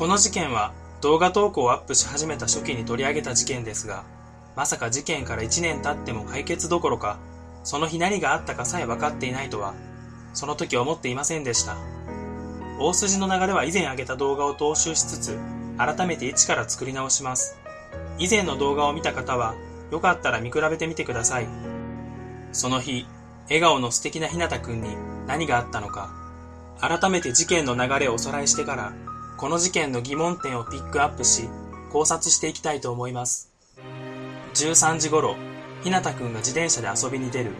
この事件は動画投稿をアップし始めた初期に取り上げた事件ですが、まさか事件から1年経っても解決どころか、その日何があったかさえ分かっていないとは、その時思っていませんでした。大筋の流れは以前上げた動画を踏襲しつつ、改めて一から作り直します。以前の動画を見た方は、よかったら見比べてみてください。その日、笑顔の素敵なひなたくんに何があったのか、改めて事件の流れをおさらいしてから、この事件の疑問点をピックアップし、考察していきたいと思います。13時頃、ひなたくんが自転車で遊びに出る。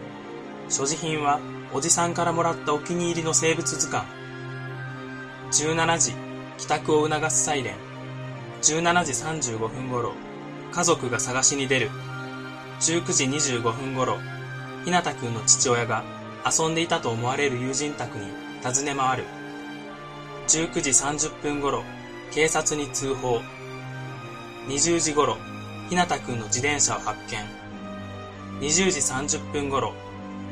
所持品は、おじさんからもらったお気に入りの生物図鑑。17時、帰宅を促すサイレン。17時35分頃、家族が探しに出る。19時25分頃、ひなたくんの父親が遊んでいたと思われる友人宅に訪ね回る。19時30分頃、警察に通報。20時頃、ひなたくんの自転車を発見。20時30分頃、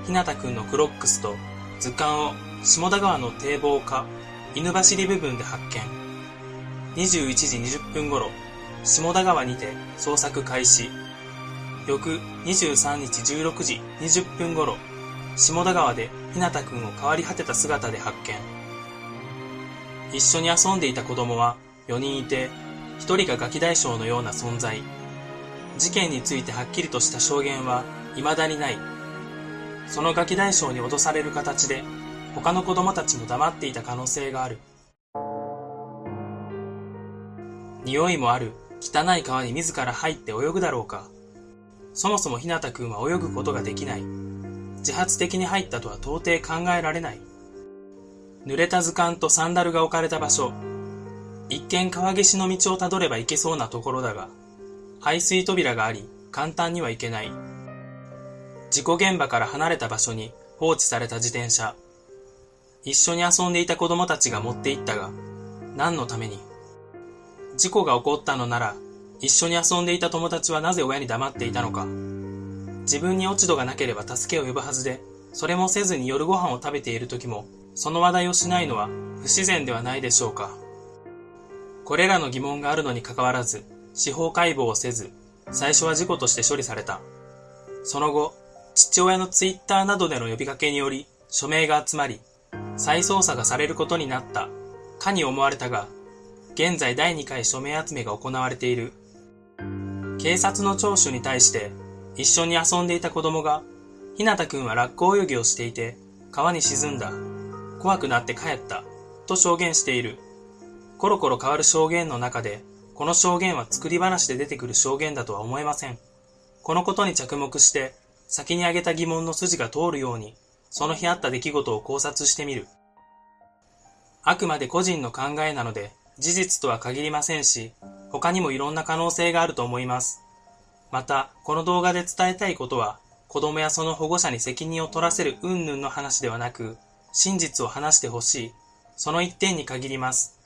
ひなたくんのクロックスと図鑑を下田川の堤防下、犬走り部分で発見。21時20分頃、下田川にて捜索開始。翌23日16時20分頃、下田川でひなたくんを変わり果てた姿で発見。一緒に遊んでいた子供は4人いて、1人がガキ大将のような存在。事件についてはっきりとした証言は未だにない。そのガキ大将に脅される形で、他の子供たちも黙っていた可能性がある。匂いもある汚い川に自ら入って泳ぐだろうか。そもそもひなたくんは泳ぐことができない。自発的に入ったとは到底考えられない。濡れた図鑑とサンダルが置かれた場所。一見川岸の道をたどれば行けそうなところだが、排水扉があり、簡単には行けない。事故現場から離れた場所に放置された自転車。一緒に遊んでいた子供たちが持って行ったが、何のために？事故が起こったのなら、一緒に遊んでいた友達はなぜ親に黙っていたのか。自分に落ち度がなければ助けを呼ぶはずで、それもせずに夜ご飯を食べている時も、その話題をしないのは不自然ではないでしょうか。これらの疑問があるのにかかわらず、司法解剖をせず、最初は事故として処理された。その後、父親のツイッターなどでの呼びかけにより、署名が集まり、再捜査がされることになった、かに思われたが、現在第2回署名集めが行われている。警察の聴取に対して、一緒に遊んでいた子供が、ひなたくんはラッコ泳ぎをしていて、川に沈んだ。怖くなって帰った。と証言している。コロコロ変わる証言の中で、この証言は作り話で出てくる証言だとは思えません。このことに着目して、先に挙げた疑問の筋が通るように、その日あった出来事を考察してみる。あくまで個人の考えなので、事実とは限りませんし、他にもいろんな可能性があると思います。また、この動画で伝えたいことは、子供やその保護者に責任を取らせる云々の話ではなく、真実を話してほしい、その一点に限ります。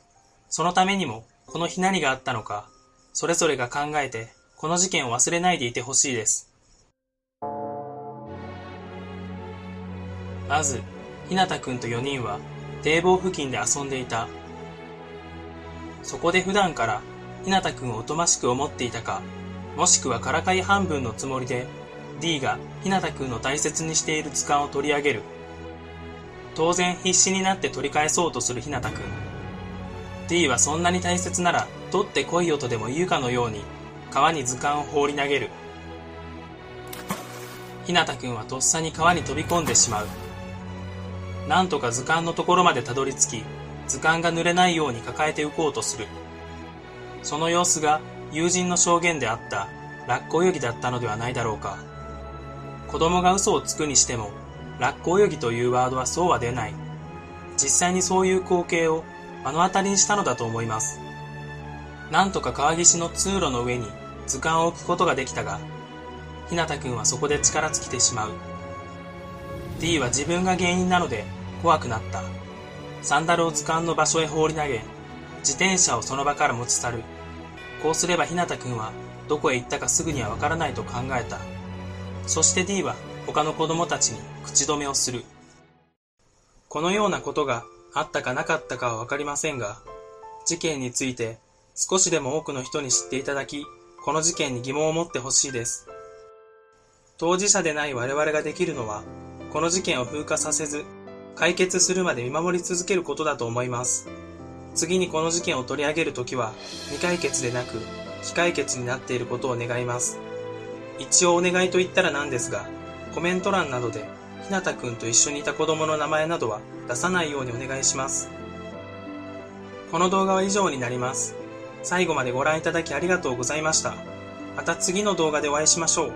そのためにも、この日何があったのか、それぞれが考えて、この事件を忘れないでいてほしいです。まず、ひなたくんと4人は、堤防付近で遊んでいたそこで普段からひなたくんをおとましく思っていたか、もしくはからかい半分のつもりで D がひなたくんの大切にしている図鑑を取り上げる。当然必死になって取り返そうとするひなたくん。D はそんなに大切なら取ってこいよとでも言うかのように川に図鑑を放り投げる。ひなたくんはとっさに川に飛び込んでしまう。なんとか図鑑のところまでたどり着き、図鑑が濡れないように抱えて浮こうとする。その様子が友人の証言であったラッコ泳ぎだったのではないだろうか。子供が嘘をつくにしても、ラッコ泳ぎというワードはそうは出ない。実際にそういう光景を目の当たりにしたのだと思います。なんとか川岸の通路の上に図鑑を置くことができたが、ひなたくんはそこで力尽きてしまう。D は自分が原因なので怖くなった。サンダルを図鑑の場所へ放り投げ、自転車をその場から持ち去る。こうすればひなたくんはどこへ行ったかすぐにはわからないと考えた。そして D は他の子供たちに口止めをする。このようなことがあったかなかったかはわかりませんが、事件について少しでも多くの人に知っていただき、この事件に疑問を持ってほしいです。当事者でない我々ができるのは、この事件を風化させず、解決するまで見守り続けることだと思います。次にこの事件を取り上げるときは、未解決でなく、非解決になっていることを願います。一応お願いと言ったらなんですが、コメント欄などで、ひなたくんと一緒にいた子供の名前などは出さないようにお願いします。この動画は以上になります。最後までご覧いただきありがとうございました。また次の動画でお会いしましょう。